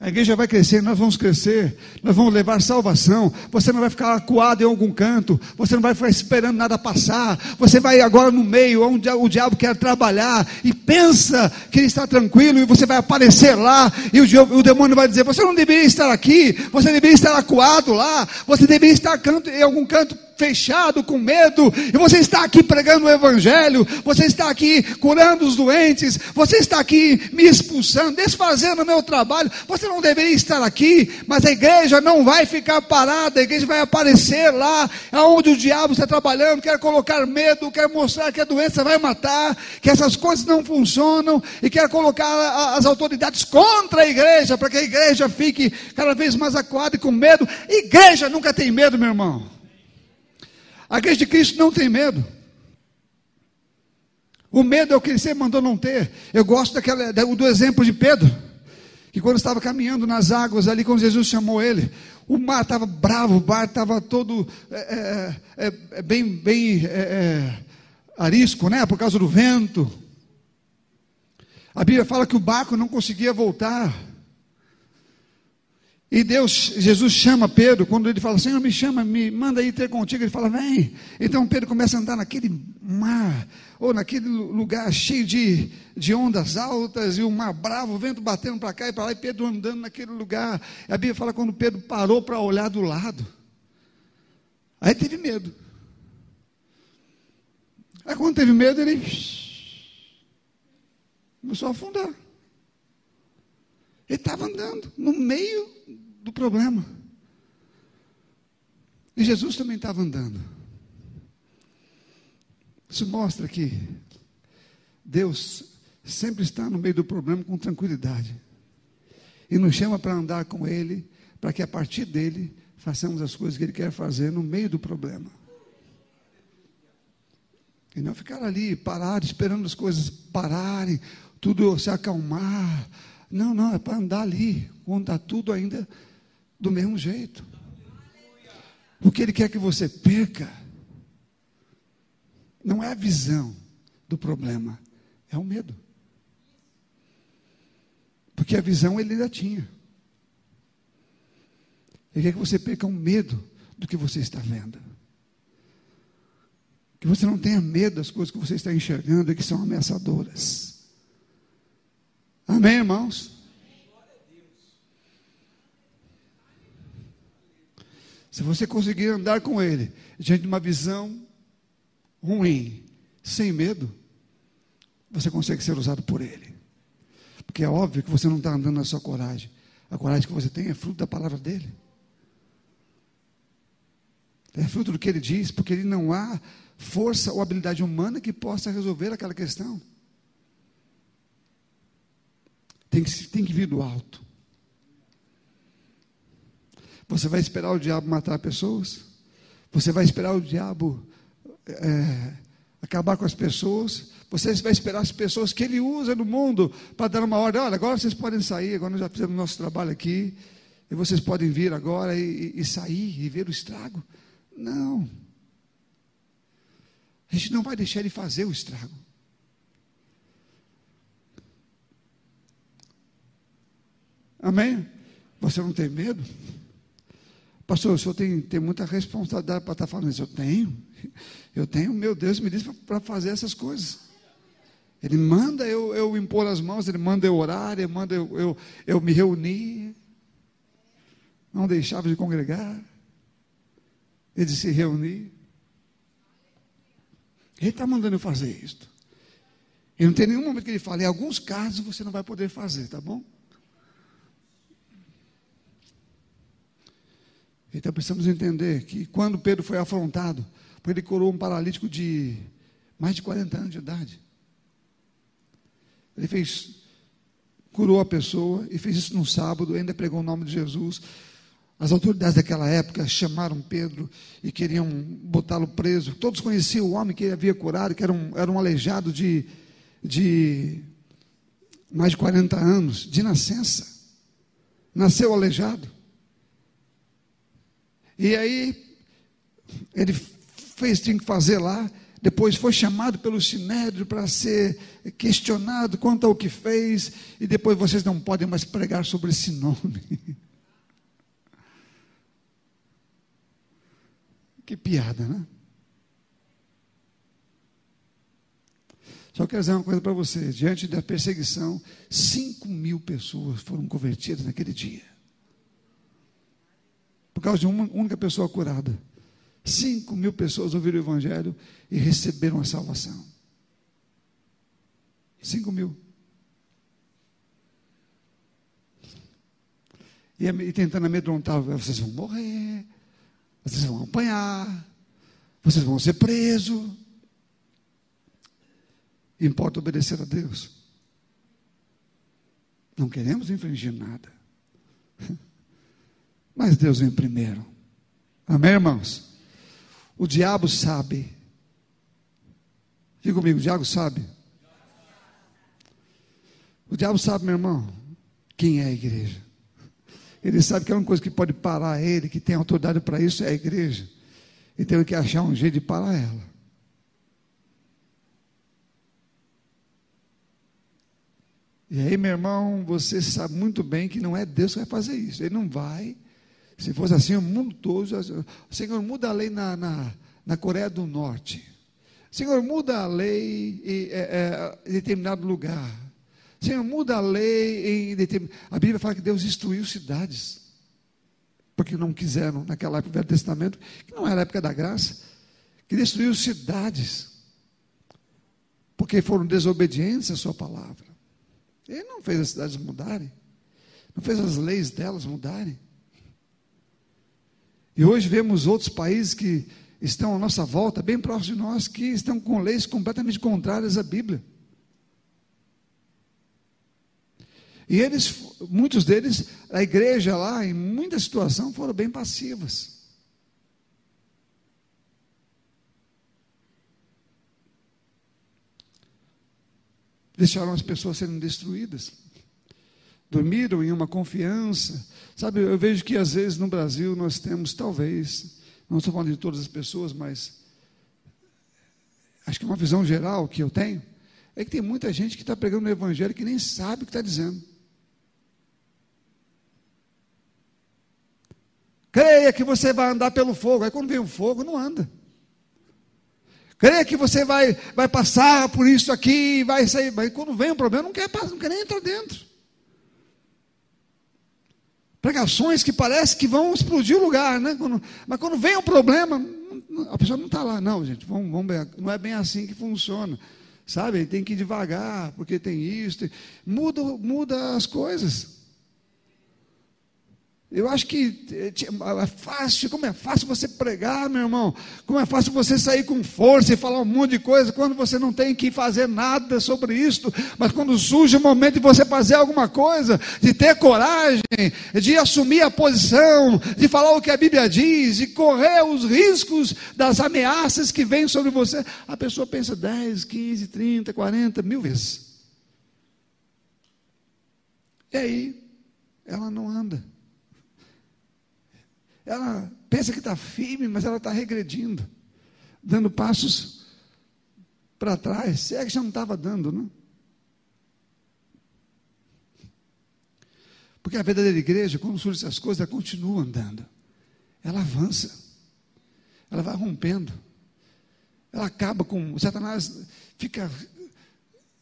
[SPEAKER 1] A igreja vai crescer, nós vamos crescer, nós vamos levar salvação. Você não vai ficar acuado em algum canto, você não vai ficar esperando nada passar. Você vai agora no meio, onde o diabo quer trabalhar, e pensa que ele está tranquilo, e você vai aparecer lá, e o, demônio vai dizer: Você não deveria estar aqui, você deveria estar acuado lá, você deveria estar em algum canto fechado, com medo, e você está aqui pregando o Evangelho, você está aqui curando os doentes, você está aqui me expulsando, desfazendo o meu trabalho, você não deveria estar aqui, mas a igreja não vai ficar parada, a igreja vai aparecer lá, aonde o diabo está trabalhando, quer colocar medo, quer mostrar que a doença vai matar, que essas coisas não funcionam, e quer colocar as autoridades contra a igreja, para que a igreja fique cada vez mais acuada e com medo. Igreja nunca tem medo, meu irmão. A igreja de Cristo não tem medo. O medo é o que ele sempre mandou não ter. Eu gosto daquela, do exemplo de Pedro, que quando estava caminhando nas águas ali, quando Jesus chamou ele, o mar estava bravo, o mar estava todo é, é, é, é bem, bem é, arisco, né? Por causa do vento. A Bíblia fala que o barco não conseguia voltar. E Deus, Jesus chama Pedro, quando ele fala, Senhor, me chama, me manda ir ter contigo, ele fala, vem. Então Pedro começa a andar naquele mar, ou naquele lugar cheio de, de ondas altas, e o mar bravo, o vento batendo para cá e para lá, e Pedro andando naquele lugar. A Bíblia fala quando Pedro parou para olhar do lado. Aí teve medo. Aí quando teve medo, ele começou a afundar. Ele estava andando no meio do problema. E Jesus também estava andando. Isso mostra que Deus sempre está no meio do problema com tranquilidade. E nos chama para andar com Ele, para que a partir dele façamos as coisas que Ele quer fazer no meio do problema. E não ficar ali parado, esperando as coisas pararem, tudo se acalmar, não, não, é para andar ali, quando está tudo ainda do mesmo jeito. O que ele quer que você perca não é a visão do problema, é o medo. Porque a visão ele ainda tinha. Ele quer que você perca o medo do que você está vendo. Que você não tenha medo das coisas que você está enxergando e que são ameaçadoras. Amém, irmãos? Se você conseguir andar com Ele, diante de uma visão ruim, sem medo, você consegue ser usado por Ele. Porque é óbvio que você não está andando na sua coragem. A coragem que você tem é fruto da palavra dele. É fruto do que ele diz, porque ele não há força ou habilidade humana que possa resolver aquela questão. Tem que, tem que vir do alto. Você vai esperar o diabo matar pessoas? Você vai esperar o diabo é, acabar com as pessoas? Você vai esperar as pessoas que ele usa no mundo para dar uma ordem: olha, agora vocês podem sair, agora nós já fizemos nosso trabalho aqui, e vocês podem vir agora e, e sair e ver o estrago? Não. A gente não vai deixar ele fazer o estrago. Amém? Você não tem medo? Pastor, o senhor tem, tem muita responsabilidade para estar falando isso. Eu tenho. Eu tenho, meu Deus me disse para fazer essas coisas. Ele manda eu, eu impor as mãos, ele manda eu orar, ele manda eu, eu, eu me reunir. Não deixava de congregar. Ele se reunir. Ele está mandando eu fazer isto. E não tem nenhum momento que ele fala, em alguns casos você não vai poder fazer, tá bom? Então precisamos entender que quando Pedro foi afrontado, porque ele curou um paralítico de mais de 40 anos de idade. Ele fez, curou a pessoa e fez isso no sábado, ainda pregou o nome de Jesus. As autoridades daquela época chamaram Pedro e queriam botá-lo preso. Todos conheciam o homem que ele havia curado, que era um, era um aleijado de, de mais de 40 anos, de nascença. Nasceu aleijado. E aí, ele fez, tinha que fazer lá, depois foi chamado pelo Sinédrio para ser questionado quanto ao que fez, e depois vocês não podem mais pregar sobre esse nome. que piada, né? Só quero dizer uma coisa para vocês: diante da perseguição, 5 mil pessoas foram convertidas naquele dia por causa de uma única pessoa curada. Cinco mil pessoas ouviram o Evangelho e receberam a salvação. Cinco mil. E, e tentando amedrontar, vocês vão morrer, vocês vão apanhar, vocês vão ser presos. Importa obedecer a Deus. Não queremos infringir nada. Mas Deus vem primeiro. Amém, irmãos? O diabo sabe. Diga comigo, o diabo sabe. O diabo sabe, meu irmão, quem é a igreja. Ele sabe que a única coisa que pode parar ele, que tem autoridade para isso, é a igreja. E tem que achar um jeito de parar ela. E aí, meu irmão, você sabe muito bem que não é Deus que vai fazer isso. Ele não vai se fosse assim, o mundo todo. Senhor, muda a lei na, na, na Coreia do Norte. Senhor, muda a lei em, é, é, em determinado lugar. Senhor, muda a lei em determinado. A Bíblia fala que Deus destruiu cidades. Porque não quiseram, naquela época do Velho Testamento, que não era a época da graça, que destruiu cidades. Porque foram desobedientes à Sua palavra. Ele não fez as cidades mudarem. Não fez as leis delas mudarem. E hoje vemos outros países que estão à nossa volta, bem próximos de nós, que estão com leis completamente contrárias à Bíblia. E eles, muitos deles, a igreja lá, em muita situação, foram bem passivas. Deixaram as pessoas serem destruídas dormiram em uma confiança. Sabe, eu vejo que às vezes no Brasil nós temos, talvez, não estou falando de todas as pessoas, mas acho que uma visão geral que eu tenho é que tem muita gente que está pregando no Evangelho que nem sabe o que está dizendo. Creia que você vai andar pelo fogo. Aí quando vem o fogo, não anda. Creia que você vai, vai passar por isso aqui, vai sair. Mas quando vem o problema, não quer, não quer nem entrar dentro. Pregações que parece que vão explodir o lugar, né? Quando, mas quando vem o um problema, a pessoa não está lá, não, gente. Vamos, vamos, não é bem assim que funciona. Sabe? Tem que ir devagar, porque tem isso. Tem, muda, muda as coisas. Eu acho que é, é fácil, como é fácil você pregar, meu irmão, como é fácil você sair com força e falar um monte de coisa quando você não tem que fazer nada sobre isso, mas quando surge o momento de você fazer alguma coisa, de ter coragem, de assumir a posição, de falar o que a Bíblia diz, de correr os riscos das ameaças que vêm sobre você, a pessoa pensa 10, 15, 30, 40 mil vezes. E aí, ela não anda ela pensa que está firme, mas ela está regredindo, dando passos para trás. Se é que já não estava dando, não? Porque a verdadeira igreja, quando surgem essas coisas, ela continua andando. Ela avança. Ela vai rompendo. Ela acaba com. O Satanás fica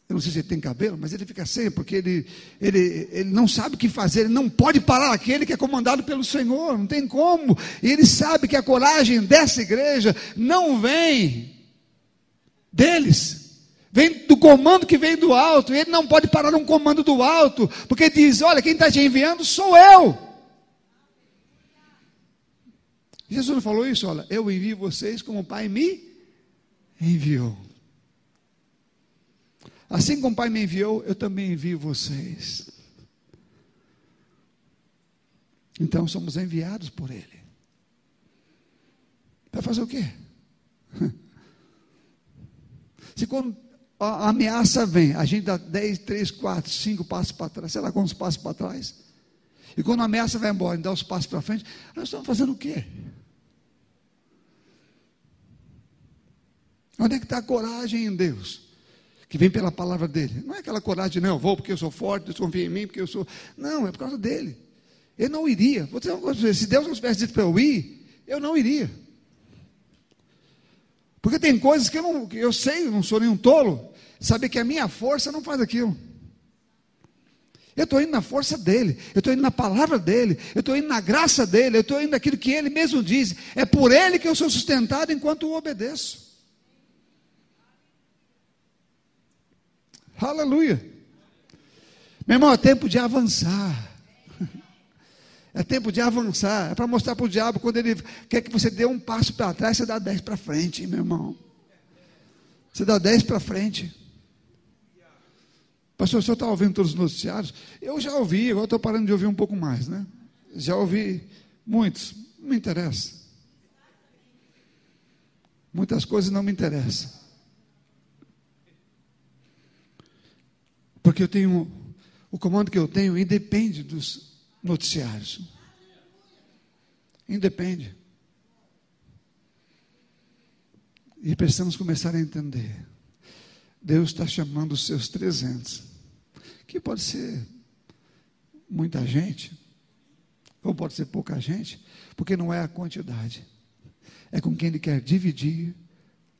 [SPEAKER 1] eu não sei se ele tem cabelo, mas ele fica sem, porque ele, ele, ele não sabe o que fazer, ele não pode parar aquele que é comandado pelo Senhor, não tem como. E ele sabe que a coragem dessa igreja não vem deles, vem do comando que vem do alto, e ele não pode parar um comando do alto, porque diz: Olha, quem está te enviando sou eu. Jesus não falou isso, olha, eu envio vocês como o Pai me enviou. Assim como o Pai me enviou, eu também envio vocês. Então somos enviados por Ele. Para fazer o quê? Se quando a ameaça vem, a gente dá 10, 3, 4, 5 passos para trás, sei lá quantos passos para trás. E quando a ameaça vai embora e dá os passos para frente, nós estamos fazendo o quê? Onde é que está a coragem em Deus? Que vem pela palavra dele. Não é aquela coragem, não, eu vou porque eu sou forte, Deus confia em mim, porque eu sou. Não, é por causa dele. Eu não iria. Se Deus não tivesse dito para eu ir, eu não iria. Porque tem coisas que eu, não, que eu sei, eu não sou nenhum tolo, saber que a minha força não faz aquilo. Eu estou indo na força dele, eu estou indo na palavra dele, eu estou indo na graça dele, eu estou indo naquilo que ele mesmo diz. É por ele que eu sou sustentado enquanto o obedeço. Aleluia. Meu irmão, é tempo de avançar. É tempo de avançar. É para mostrar para o diabo quando ele quer que você dê um passo para trás, você dá dez para frente, meu irmão. Você dá dez para frente. Pastor, o senhor está ouvindo todos os noticiários? Eu já ouvi, agora estou parando de ouvir um pouco mais, né? Já ouvi muitos. Não me interessa. Muitas coisas não me interessam. Porque eu tenho, o comando que eu tenho independe dos noticiários. Independe. E precisamos começar a entender. Deus está chamando os seus 300, que pode ser muita gente, ou pode ser pouca gente, porque não é a quantidade, é com quem Ele quer dividir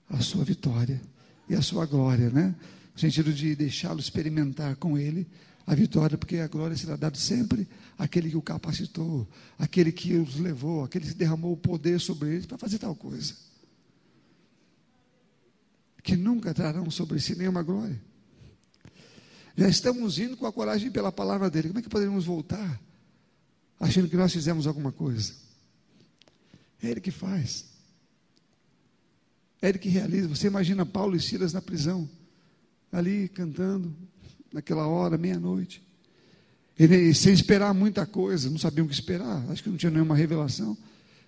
[SPEAKER 1] a sua vitória e a sua glória, né? No sentido de deixá-lo experimentar com ele a vitória, porque a glória será dada sempre àquele que o capacitou, àquele que os levou, àquele que derramou o poder sobre eles para fazer tal coisa. Que nunca trarão sobre si nenhuma glória. Já estamos indo com a coragem pela palavra dele. Como é que poderíamos voltar achando que nós fizemos alguma coisa? É ele que faz. É ele que realiza. Você imagina Paulo e Silas na prisão ali cantando, naquela hora, meia-noite. Sem esperar muita coisa, não sabiam o que esperar, acho que não tinha nenhuma revelação.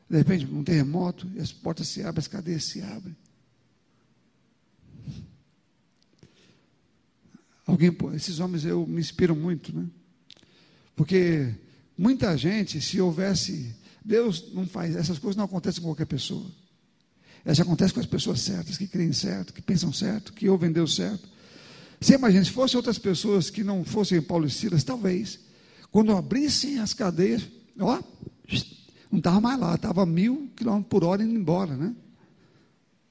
[SPEAKER 1] De repente, um terremoto, e as portas se abrem, as cadeias se abrem. Alguém, esses homens eu me inspiram muito, né? Porque muita gente, se houvesse, Deus não faz, essas coisas não acontecem com qualquer pessoa. Elas acontecem com as pessoas certas, que creem certo, que pensam certo, que ouvem Deus certo. Você imagina, se fossem outras pessoas que não fossem Paulo e Silas, talvez, quando abrissem as cadeias, ó, não estava mais lá, estava mil quilômetros por hora indo embora, né?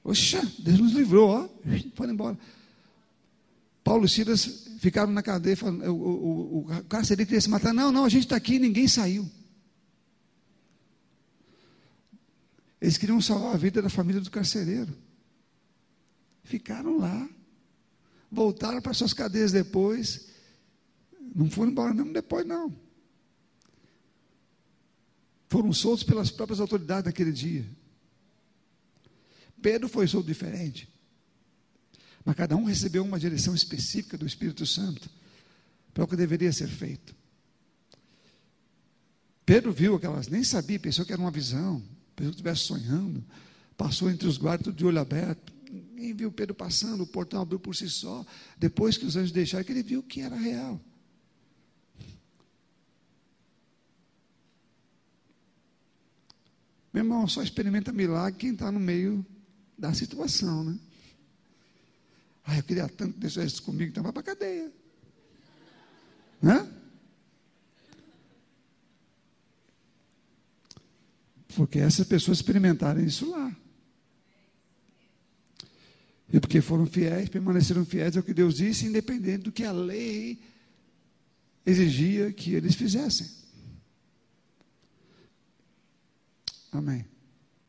[SPEAKER 1] Oxa, Deus nos livrou, ó, foram embora. Paulo e Silas ficaram na cadeia, falando, o, o, o, o carcereiro queria se matar. Não, não, a gente está aqui ninguém saiu. Eles queriam salvar a vida da família do carcereiro. Ficaram lá voltaram para suas cadeias depois. Não foram embora mesmo depois, não. foram soltos pelas próprias autoridades naquele dia. Pedro foi solto diferente. Mas cada um recebeu uma direção específica do Espírito Santo para o que deveria ser feito. Pedro viu aquelas, nem sabia, pensou que era uma visão, pensou que estivesse sonhando, passou entre os guardas de olho aberto. Ninguém viu Pedro passando, o portão abriu por si só. Depois que os anjos deixaram, que ele viu que era real. Meu irmão, só experimenta milagre quem está no meio da situação, né? Ah, eu queria tanto deixar isso comigo, então vai para a cadeia. Né? Porque essas pessoas experimentaram isso lá. E porque foram fiéis, permaneceram fiéis ao que Deus disse, independente do que a lei exigia que eles fizessem. Amém.